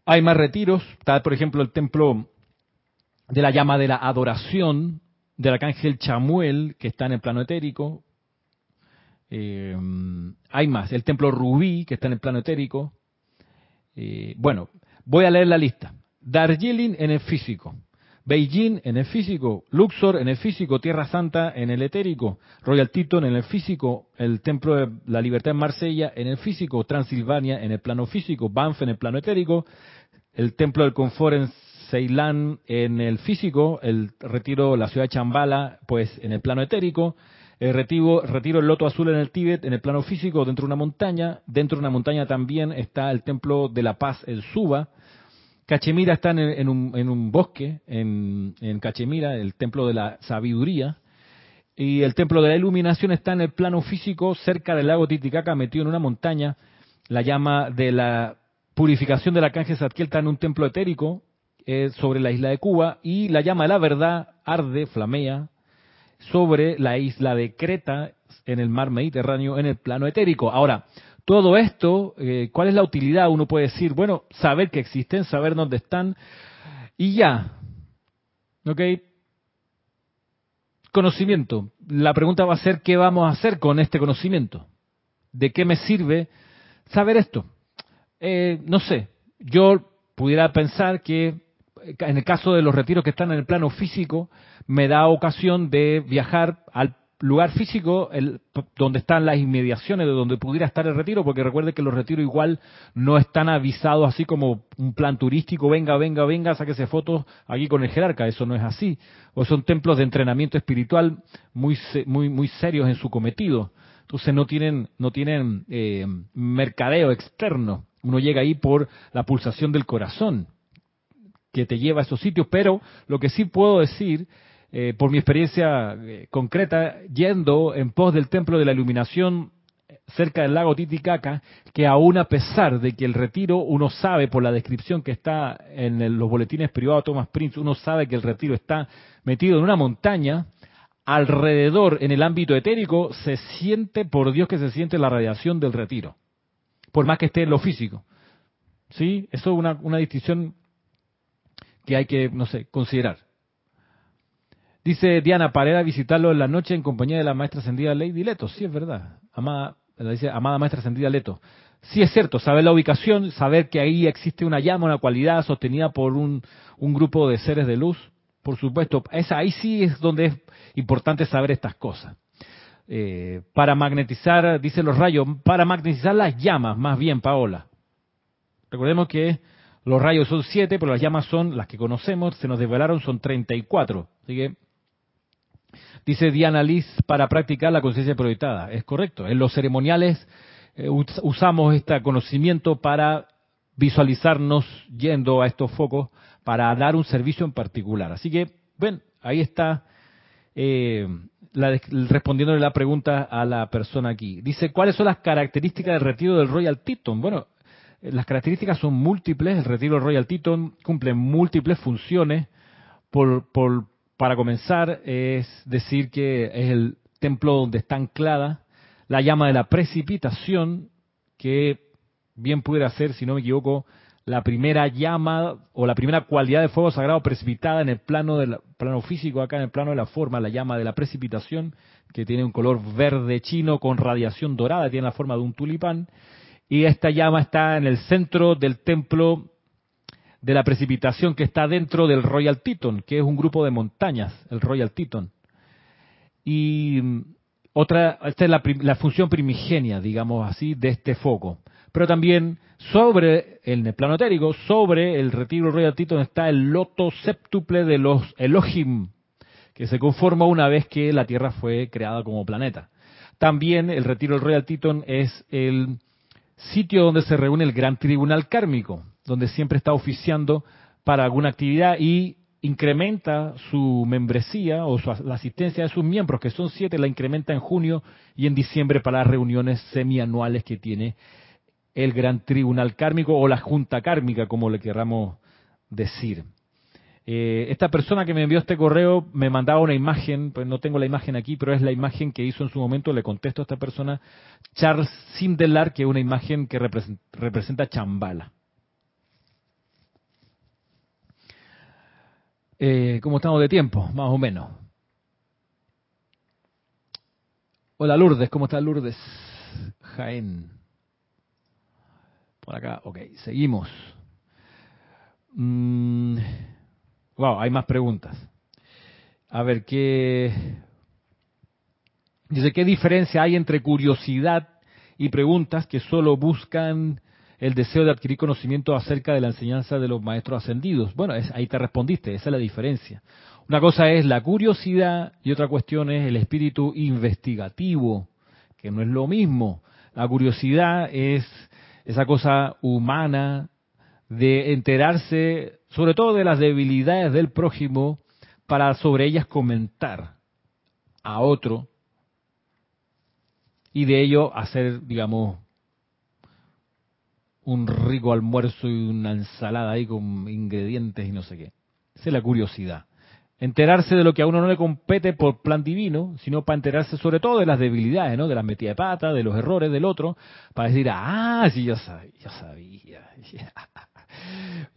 Hay más retiros, está por ejemplo el templo de la llama de la adoración del arcángel Chamuel, que está en el plano etérico. Eh, hay más, el templo Rubí, que está en el plano etérico. Eh, bueno, voy a leer la lista. Darjeeling en el físico, Beijing en el físico, Luxor en el físico, Tierra Santa en el etérico, Royal Teton en el físico, el Templo de la Libertad en Marsella en el físico, Transilvania en el plano físico, Banff en el plano etérico, el Templo del Confort en Ceilán en el físico, el retiro, la ciudad de Chambala, pues en el plano etérico, el retiro, retiro el Loto Azul en el Tíbet, en el plano físico, dentro de una montaña, dentro de una montaña también está el Templo de la Paz, el Suba, Cachemira está en, un, bosque, en, Cachemira, el templo de la sabiduría, y el templo de la iluminación está en el plano físico, cerca del lago Titicaca, metido en una montaña. La llama de la purificación del arcángel Zadkiel está en un templo etérico eh, sobre la isla de Cuba, y la llama de la verdad arde, flamea, sobre la isla de Creta, en el mar Mediterráneo, en el plano etérico. Ahora, todo esto, eh, ¿cuál es la utilidad? Uno puede decir, bueno, saber que existen, saber dónde están y ya. ¿Ok? Conocimiento. La pregunta va a ser, ¿qué vamos a hacer con este conocimiento? ¿De qué me sirve saber esto? Eh, no sé, yo pudiera pensar que en el caso de los retiros que están en el plano físico, me da ocasión de viajar al lugar físico el, donde están las inmediaciones de donde pudiera estar el retiro, porque recuerde que los retiros igual no están avisados así como un plan turístico, venga, venga, venga, sáquese fotos aquí con el jerarca, eso no es así. O son templos de entrenamiento espiritual muy, muy, muy serios en su cometido. Entonces no tienen, no tienen eh, mercadeo externo. Uno llega ahí por la pulsación del corazón que te lleva a esos sitios, pero lo que sí puedo decir eh, por mi experiencia eh, concreta, yendo en pos del templo de la iluminación cerca del lago Titicaca, que aún a pesar de que el retiro, uno sabe por la descripción que está en los boletines privados de Thomas Prince, uno sabe que el retiro está metido en una montaña, alrededor en el ámbito etérico se siente, por Dios que se siente la radiación del retiro, por más que esté en lo físico. ¿Sí? Eso es una, una distinción que hay que, no sé, considerar. Dice Diana, para visitarlo en la noche en compañía de la maestra ascendida Lady Leto. Sí, es verdad. Amada, dice, amada maestra ascendida Leto. Sí es cierto, saber la ubicación, saber que ahí existe una llama, una cualidad sostenida por un, un grupo de seres de luz, por supuesto, esa, ahí sí es donde es importante saber estas cosas. Eh, para magnetizar, dice los rayos, para magnetizar las llamas, más bien, Paola. Recordemos que los rayos son siete, pero las llamas son las que conocemos, se nos desvelaron, son 34. Así que, dice Diana Liz, para practicar la conciencia proyectada. Es correcto. En los ceremoniales eh, usamos este conocimiento para visualizarnos yendo a estos focos para dar un servicio en particular. Así que, bueno, ahí está eh, respondiéndole la pregunta a la persona aquí. Dice, ¿cuáles son las características del retiro del Royal Teton? Bueno, las características son múltiples. El retiro Royal Teton cumple múltiples funciones. Por, por, para comenzar, es decir que es el templo donde está anclada la llama de la precipitación, que bien pudiera ser, si no me equivoco, la primera llama o la primera cualidad de fuego sagrado precipitada en el plano del plano físico, acá en el plano de la forma, la llama de la precipitación, que tiene un color verde chino con radiación dorada, tiene la forma de un tulipán, y esta llama está en el centro del templo de la precipitación que está dentro del Royal Teton, que es un grupo de montañas, el Royal Teton. Y otra, esta es la, función primigenia, digamos así, de este foco pero también sobre el plano etérico, sobre el retiro royal Titon está el loto séptuple de los Elohim, que se conforma una vez que la Tierra fue creada como planeta. También el retiro del Royal Titon es el sitio donde se reúne el gran tribunal kármico, donde siempre está oficiando para alguna actividad y incrementa su membresía o la asistencia de sus miembros, que son siete, la incrementa en junio y en diciembre para las reuniones semianuales que tiene el gran tribunal kármico o la junta kármica, como le querramos decir. Eh, esta persona que me envió este correo me mandaba una imagen, pues no tengo la imagen aquí, pero es la imagen que hizo en su momento, le contesto a esta persona, Charles Sindelar, que es una imagen que representa, Chambala. Eh, ¿Cómo estamos de tiempo? Más o menos. Hola Lourdes, ¿cómo está Lourdes? Jaén. Por acá, ok, seguimos. Mm, wow, hay más preguntas. A ver, ¿qué... Dice, ¿qué diferencia hay entre curiosidad y preguntas que solo buscan el deseo de adquirir conocimiento acerca de la enseñanza de los maestros ascendidos? Bueno, ahí te respondiste, esa es la diferencia. Una cosa es la curiosidad y otra cuestión es el espíritu investigativo, que no es lo mismo. La curiosidad es esa cosa humana de enterarse sobre todo de las debilidades del prójimo para sobre ellas comentar a otro y de ello hacer, digamos, un rico almuerzo y una ensalada ahí con ingredientes y no sé qué. Esa es la curiosidad enterarse de lo que a uno no le compete por plan divino, sino para enterarse sobre todo de las debilidades, ¿no? De las metidas de pata, de los errores del otro, para decir, ah, sí, yo sabía, yo sabía.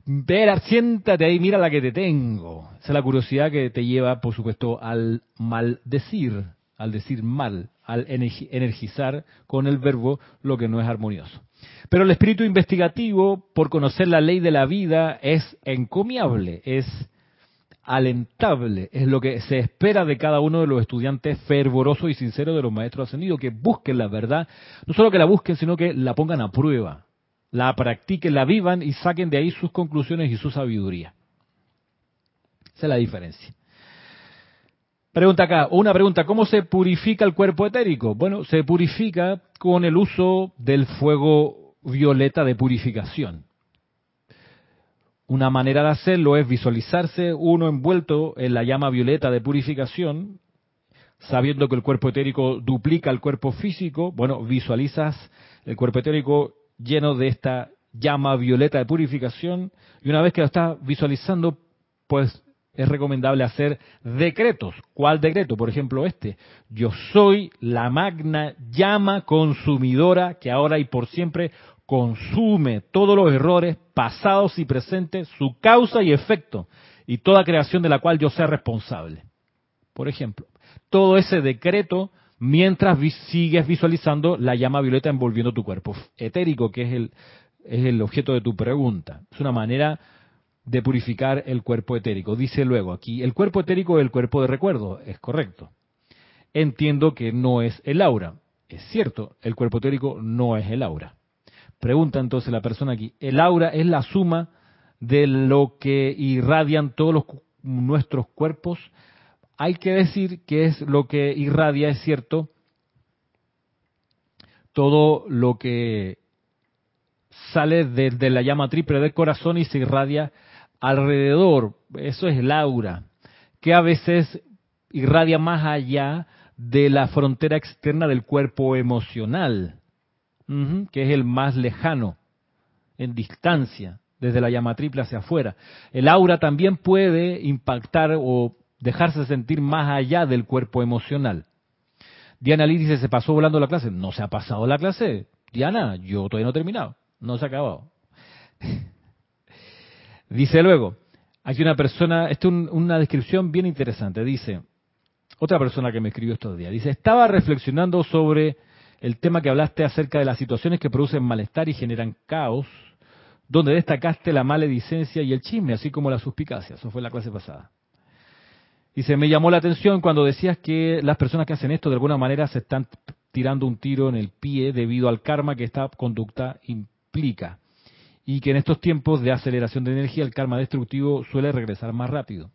Vera, siéntate ahí, mira la que te tengo. Esa es la curiosidad que te lleva, por supuesto, al maldecir, al decir mal, al energizar con el verbo lo que no es armonioso. Pero el espíritu investigativo, por conocer la ley de la vida, es encomiable, es alentable, es lo que se espera de cada uno de los estudiantes fervorosos y sinceros de los maestros ascendidos, que busquen la verdad, no solo que la busquen, sino que la pongan a prueba, la practiquen, la vivan y saquen de ahí sus conclusiones y su sabiduría. Esa es la diferencia. Pregunta acá, una pregunta, ¿cómo se purifica el cuerpo etérico? Bueno, se purifica con el uso del fuego violeta de purificación. Una manera de hacerlo es visualizarse uno envuelto en la llama violeta de purificación, sabiendo que el cuerpo etérico duplica el cuerpo físico. Bueno, visualizas el cuerpo etérico lleno de esta llama violeta de purificación y una vez que lo estás visualizando, pues es recomendable hacer decretos. ¿Cuál decreto? Por ejemplo, este. Yo soy la magna llama consumidora que ahora y por siempre consume todos los errores pasados y presentes, su causa y efecto, y toda creación de la cual yo sea responsable. Por ejemplo, todo ese decreto mientras sigues visualizando la llama violeta envolviendo tu cuerpo etérico, que es el, es el objeto de tu pregunta. Es una manera de purificar el cuerpo etérico. Dice luego aquí, el cuerpo etérico es el cuerpo de recuerdo, es correcto. Entiendo que no es el aura. Es cierto, el cuerpo etérico no es el aura. Pregunta entonces la persona aquí, ¿el aura es la suma de lo que irradian todos los, nuestros cuerpos? Hay que decir que es lo que irradia, es cierto, todo lo que sale desde la llama triple del corazón y se irradia alrededor. Eso es el aura, que a veces irradia más allá de la frontera externa del cuerpo emocional que es el más lejano, en distancia, desde la llama triple hacia afuera. El aura también puede impactar o dejarse sentir más allá del cuerpo emocional. Diana Lee dice, ¿se pasó volando la clase? No se ha pasado la clase. Diana, yo todavía no he terminado. No se ha acabado. dice luego, aquí una persona, esto es una descripción bien interesante. Dice, otra persona que me escribió estos días, dice, estaba reflexionando sobre el tema que hablaste acerca de las situaciones que producen malestar y generan caos, donde destacaste la maledicencia y el chisme, así como la suspicacia. Eso fue la clase pasada. Y se me llamó la atención cuando decías que las personas que hacen esto de alguna manera se están tirando un tiro en el pie debido al karma que esta conducta implica. Y que en estos tiempos de aceleración de energía el karma destructivo suele regresar más rápido.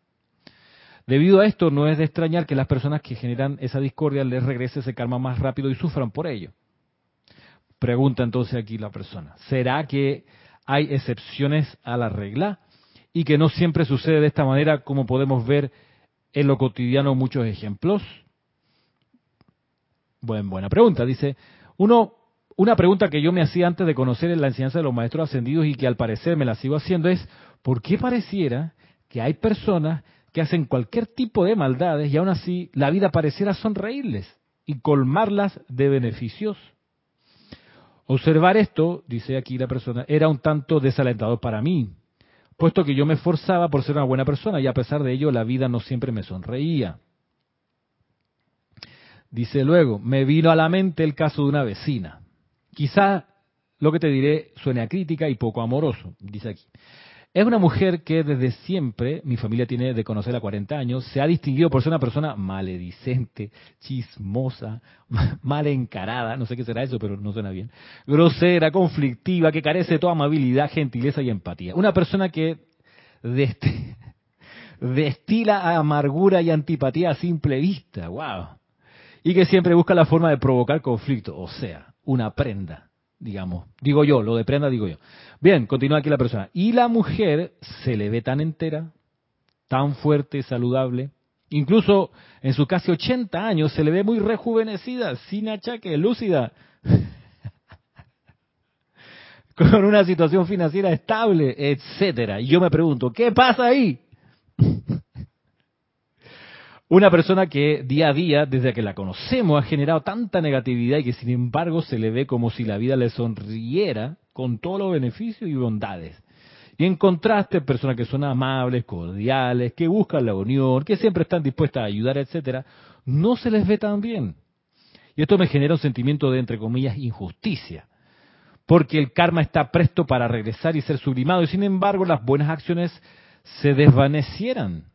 Debido a esto, no es de extrañar que las personas que generan esa discordia les regrese ese karma más rápido y sufran por ello. Pregunta entonces aquí la persona, ¿será que hay excepciones a la regla y que no siempre sucede de esta manera como podemos ver en lo cotidiano muchos ejemplos? Buen, buena pregunta. Dice, uno, una pregunta que yo me hacía antes de conocer la enseñanza de los maestros ascendidos y que al parecer me la sigo haciendo es, ¿por qué pareciera que hay personas que hacen cualquier tipo de maldades y aún así la vida pareciera sonreírles y colmarlas de beneficios. Observar esto, dice aquí la persona, era un tanto desalentador para mí, puesto que yo me esforzaba por ser una buena persona y a pesar de ello la vida no siempre me sonreía. Dice luego, me vino a la mente el caso de una vecina. Quizá lo que te diré suene a crítica y poco amoroso, dice aquí. Es una mujer que desde siempre, mi familia tiene de conocerla 40 años, se ha distinguido por ser una persona maledicente, chismosa, mal encarada, no sé qué será eso, pero no suena bien, grosera, conflictiva, que carece de toda amabilidad, gentileza y empatía. Una persona que destila amargura y antipatía a simple vista, wow. Y que siempre busca la forma de provocar conflicto, o sea, una prenda digamos. Digo yo, lo de prenda digo yo. Bien, continúa aquí la persona. Y la mujer se le ve tan entera, tan fuerte, saludable. Incluso en sus casi 80 años se le ve muy rejuvenecida, sin achaque, lúcida. con una situación financiera estable, etcétera. Y yo me pregunto, ¿qué pasa ahí? Una persona que día a día, desde que la conocemos, ha generado tanta negatividad y que sin embargo se le ve como si la vida le sonriera con todos los beneficios y bondades. Y en contraste, personas que son amables, cordiales, que buscan la unión, que siempre están dispuestas a ayudar, etcétera, no se les ve tan bien. Y esto me genera un sentimiento de, entre comillas, injusticia. Porque el karma está presto para regresar y ser sublimado, y sin embargo las buenas acciones se desvanecieran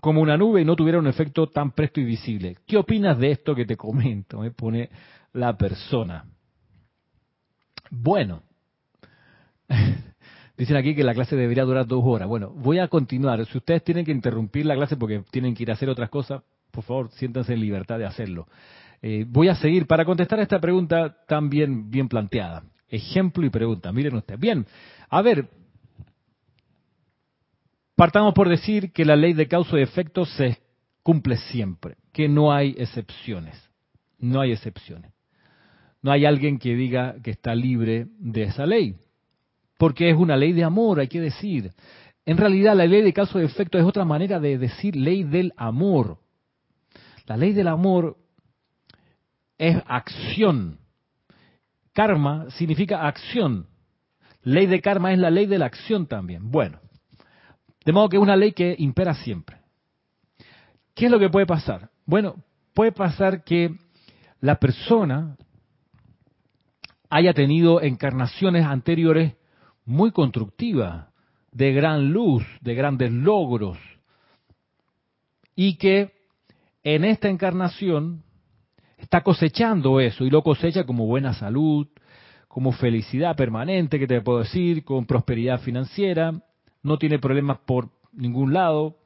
como una nube y no tuviera un efecto tan presto y visible. ¿Qué opinas de esto que te comento? Me pone la persona. Bueno, dicen aquí que la clase debería durar dos horas. Bueno, voy a continuar. Si ustedes tienen que interrumpir la clase porque tienen que ir a hacer otras cosas, por favor, siéntanse en libertad de hacerlo. Eh, voy a seguir para contestar esta pregunta tan bien, bien planteada. Ejemplo y pregunta. Miren ustedes. Bien, a ver, Partamos por decir que la ley de causa y efecto se cumple siempre, que no hay excepciones. No hay excepciones. No hay alguien que diga que está libre de esa ley, porque es una ley de amor, hay que decir. En realidad la ley de causa y efecto es otra manera de decir ley del amor. La ley del amor es acción. karma significa acción. Ley de karma es la ley de la acción también. Bueno, de modo que es una ley que impera siempre. ¿Qué es lo que puede pasar? Bueno, puede pasar que la persona haya tenido encarnaciones anteriores muy constructivas, de gran luz, de grandes logros, y que en esta encarnación está cosechando eso y lo cosecha como buena salud, como felicidad permanente, que te puedo decir, con prosperidad financiera, no tiene problemas por ningún lado,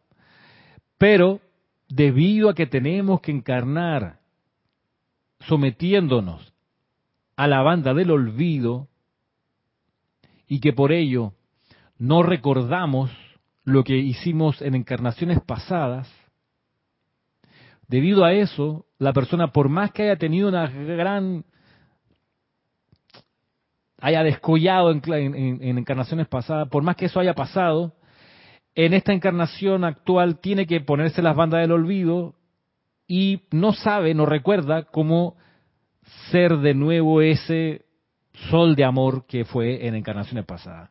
pero debido a que tenemos que encarnar sometiéndonos a la banda del olvido y que por ello no recordamos lo que hicimos en encarnaciones pasadas, debido a eso, la persona, por más que haya tenido una gran, haya descollado en, encarnaciones pasadas, por más que eso haya pasado, en esta encarnación actual tiene que ponerse las bandas del olvido y no sabe, no recuerda cómo ser de nuevo ese sol de amor que fue en encarnaciones pasadas.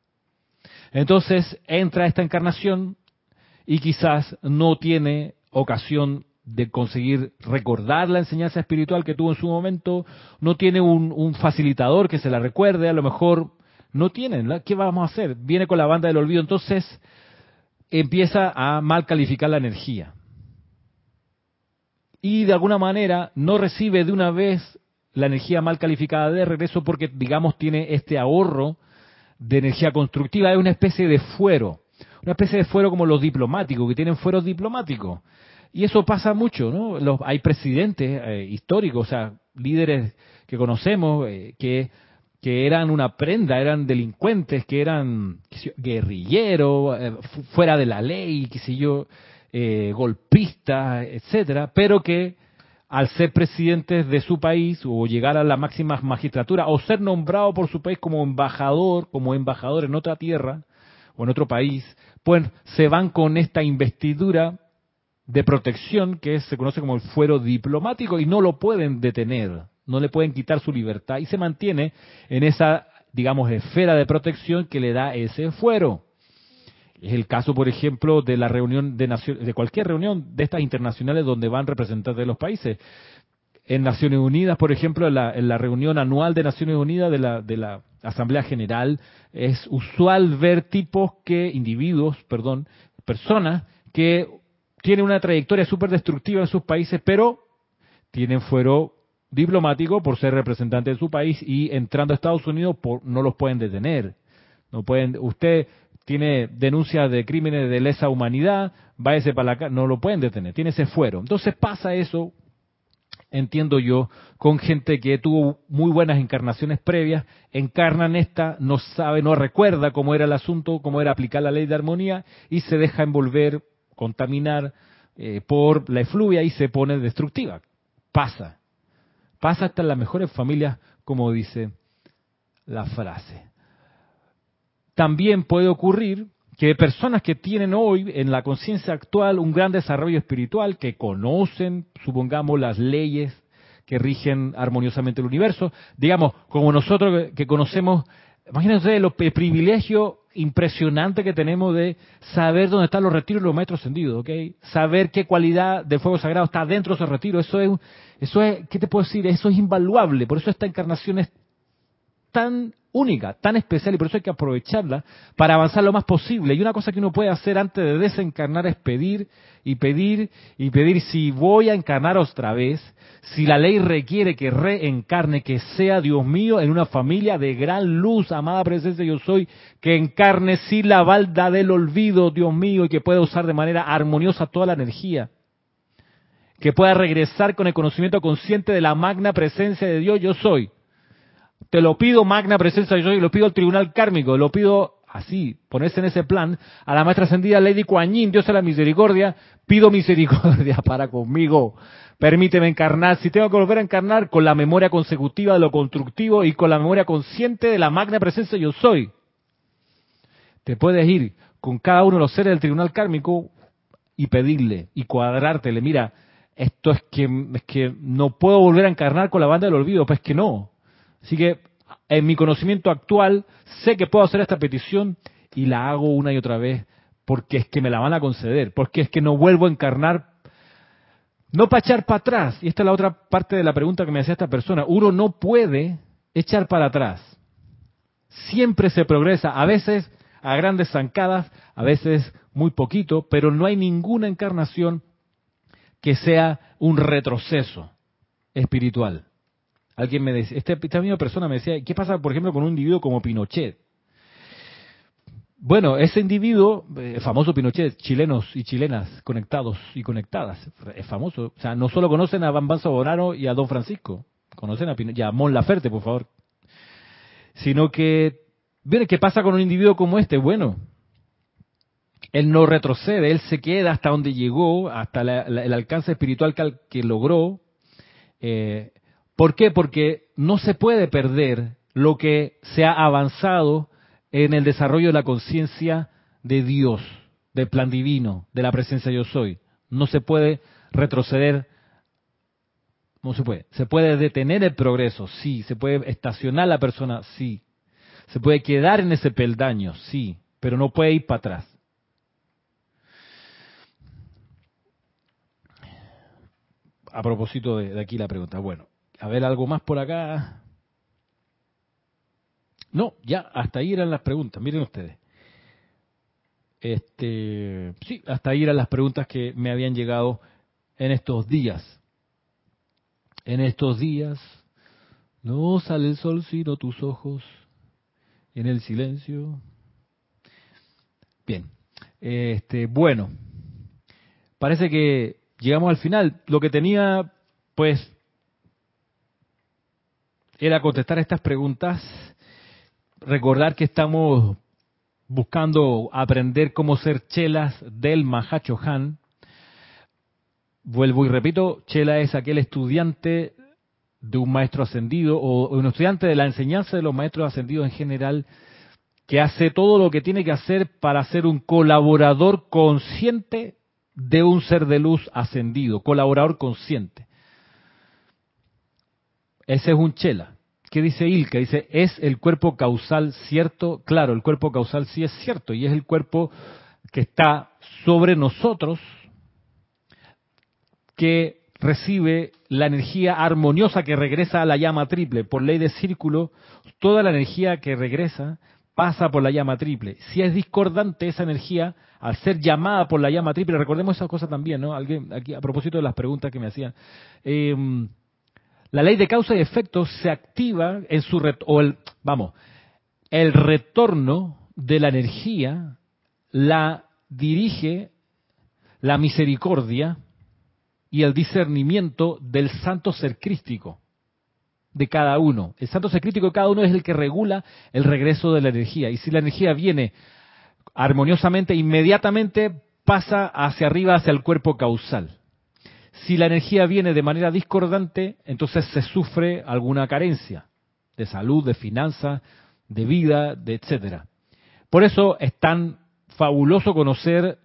Entonces entra esta encarnación y quizás no tiene ocasión de conseguir recordar la enseñanza espiritual que tuvo en su momento, no tiene un, facilitador que se la recuerde, a lo mejor no tienen, ¿qué vamos a hacer? Viene con la banda del olvido, entonces empieza a mal calificar la energía. Y de alguna manera no recibe de una vez la energía mal calificada de regreso porque, digamos, tiene este ahorro de energía constructiva, es una especie de fuero, una especie de fuero como los diplomáticos, que tienen fueros diplomáticos. Y eso pasa mucho, ¿no? Los, hay presidentes eh, históricos, o sea, líderes que conocemos, eh, que, que eran una prenda, eran delincuentes, que eran guerrilleros, eh, fuera de la ley, qué sé yo, golpistas, etcétera, pero que al ser presidentes de su país o llegar a la máxima magistratura o ser nombrado por su país como embajador, como embajador en otra tierra o en otro país, pues se van con esta investidura de protección que se conoce como el fuero diplomático y no lo pueden detener, no le pueden quitar su libertad y se mantiene en esa, digamos, esfera de protección que le da ese fuero. Es el caso, por ejemplo, de la reunión de, de cualquier reunión de estas internacionales donde van representantes de los países. En Naciones Unidas, por ejemplo, en la, reunión anual de Naciones Unidas de la, de la Asamblea General, es usual ver tipos que, individuos, perdón, personas que tienen una trayectoria súper destructiva en sus países, pero tienen fuero diplomático por ser representantes de su país y entrando a Estados Unidos por, no los pueden detener. No pueden, usted tiene denuncias de crímenes de lesa humanidad, váyase para la no lo pueden detener, tiene ese fuero. Entonces pasa eso, entiendo yo, con gente que tuvo muy buenas encarnaciones previas, encarnan esta, no sabe, no recuerda cómo era el asunto, cómo era aplicar la ley de armonía y se deja envolver, contaminar eh, por la efluvia y se pone destructiva. Pasa. Pasa hasta en las mejores familias, como dice la frase. También puede ocurrir que personas que tienen hoy en la conciencia actual un gran desarrollo espiritual, que conocen, supongamos, las leyes que rigen armoniosamente el universo, digamos, como nosotros que conocemos, imagínense el privilegio impresionante que tenemos de saber dónde están los retiros y los maestros ascendidos, ¿ok? Saber qué cualidad de fuego sagrado está dentro de esos retiros, eso es, eso es, ¿qué te puedo decir? Eso es invaluable, por eso esta encarnación es tan única, tan especial y por eso hay que aprovecharla para avanzar lo más posible. Y una cosa que uno puede hacer antes de desencarnar es pedir y pedir y pedir si voy a encarnar otra vez, si la ley requiere que reencarne, que sea Dios mío en una familia de gran luz, amada presencia yo soy, que encarne sin la balda del olvido, Dios mío, y que pueda usar de manera armoniosa toda la energía que pueda regresar con el conocimiento consciente de la magna presencia de Dios yo soy te lo pido, magna presencia yo, lo pido al tribunal kármico, lo pido así, ponerse en ese plan, a la maestra ascendida Lady Kuan Dios de la misericordia, pido misericordia para conmigo, permíteme encarnar, si tengo que volver a encarnar, con la memoria consecutiva de lo constructivo y con la memoria consciente de la magna presencia yo soy. Te puedes ir con cada uno de los seres del tribunal kármico y pedirle y cuadrártele, mira, esto es que, es que no puedo volver a encarnar con la banda del olvido, pues que no. Así que en mi conocimiento actual, sé que puedo hacer esta petición y la hago una y otra vez porque es que me la van a conceder, porque es que no vuelvo a encarnar, no para echar para atrás. Y esta es la otra parte de la pregunta que me hacía esta persona. Uno no puede echar para atrás. Siempre se progresa, a veces a grandes zancadas, a veces muy poquito, pero no hay ninguna encarnación que sea un retroceso espiritual. Alguien me decía, este, esta misma persona me decía, ¿qué pasa, por ejemplo, con un individuo como Pinochet? Bueno, ese individuo, eh, famoso Pinochet, chilenos y chilenas conectados y conectadas, es famoso. O sea, no solo conocen a Bambanzo Bonaro y a Don Francisco, conocen a, Pinochet, y a Mon Laferte, por favor, sino que, viene ¿qué pasa con un individuo como este? Bueno, él no retrocede, él se queda hasta donde llegó, hasta el alcance espiritual que, logró. Eh, ¿Por qué? Porque no se puede perder lo que se ha avanzado en el desarrollo de la conciencia de Dios, del plan divino, de la presencia yo soy. No se puede retroceder, no se puede. Se puede detener el progreso, sí. Se puede estacionar la persona, sí. Se puede quedar en ese peldaño, sí. Pero no puede ir para atrás. A propósito de, de aquí la pregunta. Bueno, a ver algo más por acá. No, ya, hasta ahí eran las preguntas, miren ustedes. Este, sí, hasta ahí eran las preguntas que me habían llegado en estos días. En estos días no sale el sol sino tus ojos en el silencio. Bien, este, bueno, parece que llegamos al final. Lo que tenía, pues, era contestar estas preguntas recordar que estamos buscando aprender cómo ser chelas del Mahacho Han. Vuelvo y repito, chela es aquel estudiante de un maestro ascendido o un estudiante de la enseñanza de los maestros ascendidos en general que hace todo lo que tiene que hacer para ser un colaborador consciente de un ser de luz ascendido, colaborador consciente. Ese es un chela. ¿Qué dice Ilka? Dice, ¿es el cuerpo causal cierto? Claro, el cuerpo causal sí es cierto y es el cuerpo que está sobre nosotros que recibe la energía armoniosa que regresa a la llama triple. Por ley de círculo, toda la energía que regresa pasa por la llama triple. Si es discordante esa energía, al ser llamada por la llama triple, recordemos esa cosa también, ¿no? Alguien, aquí, a propósito de las preguntas que me hacían. Eh, la ley de causa y efecto se activa en su o el vamos, el retorno de la energía la dirige la misericordia y el discernimiento del santo ser crístico de cada uno. El santo ser crístico de cada uno es el que regula el regreso de la energía. Y si la energía viene armoniosamente, inmediatamente pasa hacia arriba, hacia el cuerpo causal. Si la energía viene de manera discordante, entonces se sufre alguna carencia de salud, de finanzas, de vida, de etcétera. Por eso es tan fabuloso conocer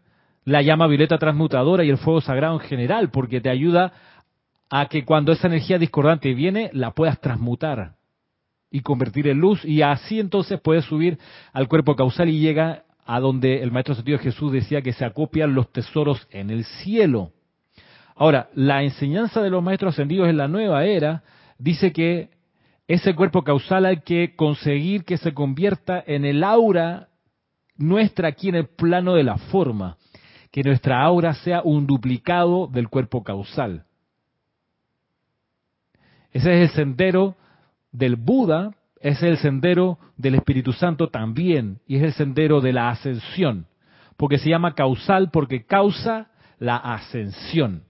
la llama violeta transmutadora y el fuego sagrado en general, porque te ayuda a que cuando esa energía discordante viene, la puedas transmutar y convertir en luz, y así entonces puedes subir al cuerpo causal y llega a donde el Maestro Sentido Jesús decía que se acopian los tesoros en el cielo. Ahora, la enseñanza de los maestros ascendidos en la nueva era dice que ese cuerpo causal hay que conseguir que se convierta en el aura nuestra aquí en el plano de la forma, que nuestra aura sea un duplicado del cuerpo causal. Ese es el sendero del Buda, ese es el sendero del Espíritu Santo también, y es el sendero de la ascensión, porque se llama causal porque causa la ascensión.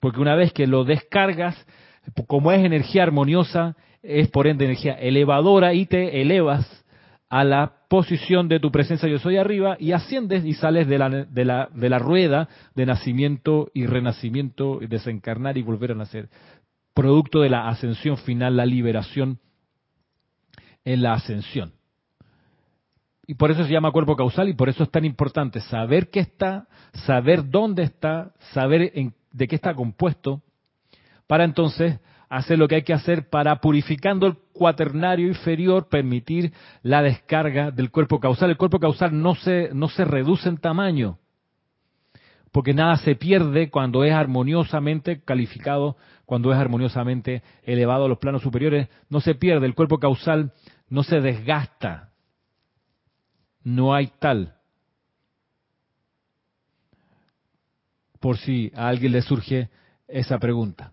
Porque una vez que lo descargas, como es energía armoniosa, es por ende energía elevadora y te elevas a la posición de tu presencia yo soy arriba y asciendes y sales de la, rueda de nacimiento y renacimiento, desencarnar y volver a nacer. Producto de la ascensión final, la liberación en la ascensión. Y por eso se llama cuerpo causal y por eso es tan importante saber qué está, saber dónde está, saber en de qué está compuesto, para entonces hacer lo que hay que hacer para, purificando el cuaternario inferior, permitir la descarga del cuerpo causal. El cuerpo causal no se, no se reduce en tamaño, porque nada se pierde cuando es armoniosamente calificado, cuando es armoniosamente elevado a los planos superiores, no se pierde, el cuerpo causal no se desgasta, no hay tal. Por si a alguien le surge esa pregunta.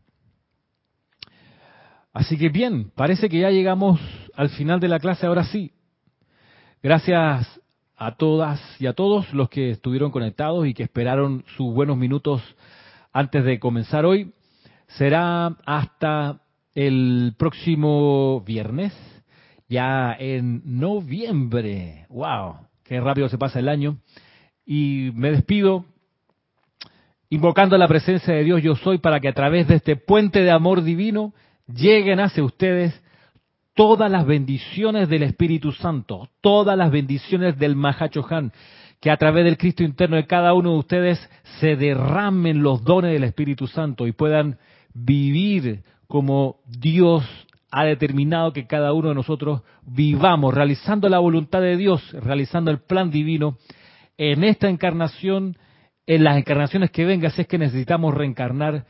Así que bien, parece que ya llegamos al final de la clase, ahora sí. Gracias a todas y a todos los que estuvieron conectados y que esperaron sus buenos minutos antes de comenzar hoy. Será hasta el próximo viernes, ya en noviembre. ¡Wow! Qué rápido se pasa el año. Y me despido invocando la presencia de Dios yo soy para que a través de este puente de amor divino lleguen hacia ustedes todas las bendiciones del Espíritu Santo, todas las bendiciones del Mahachohan, que a través del Cristo interno de cada uno de ustedes se derramen los dones del Espíritu Santo y puedan vivir como Dios ha determinado que cada uno de nosotros vivamos, realizando la voluntad de Dios, realizando el plan divino en esta encarnación, en las encarnaciones que vengan, si es que necesitamos reencarnar,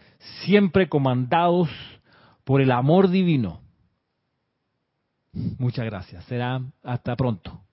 siempre comandados por el amor divino. Muchas gracias. Será hasta pronto.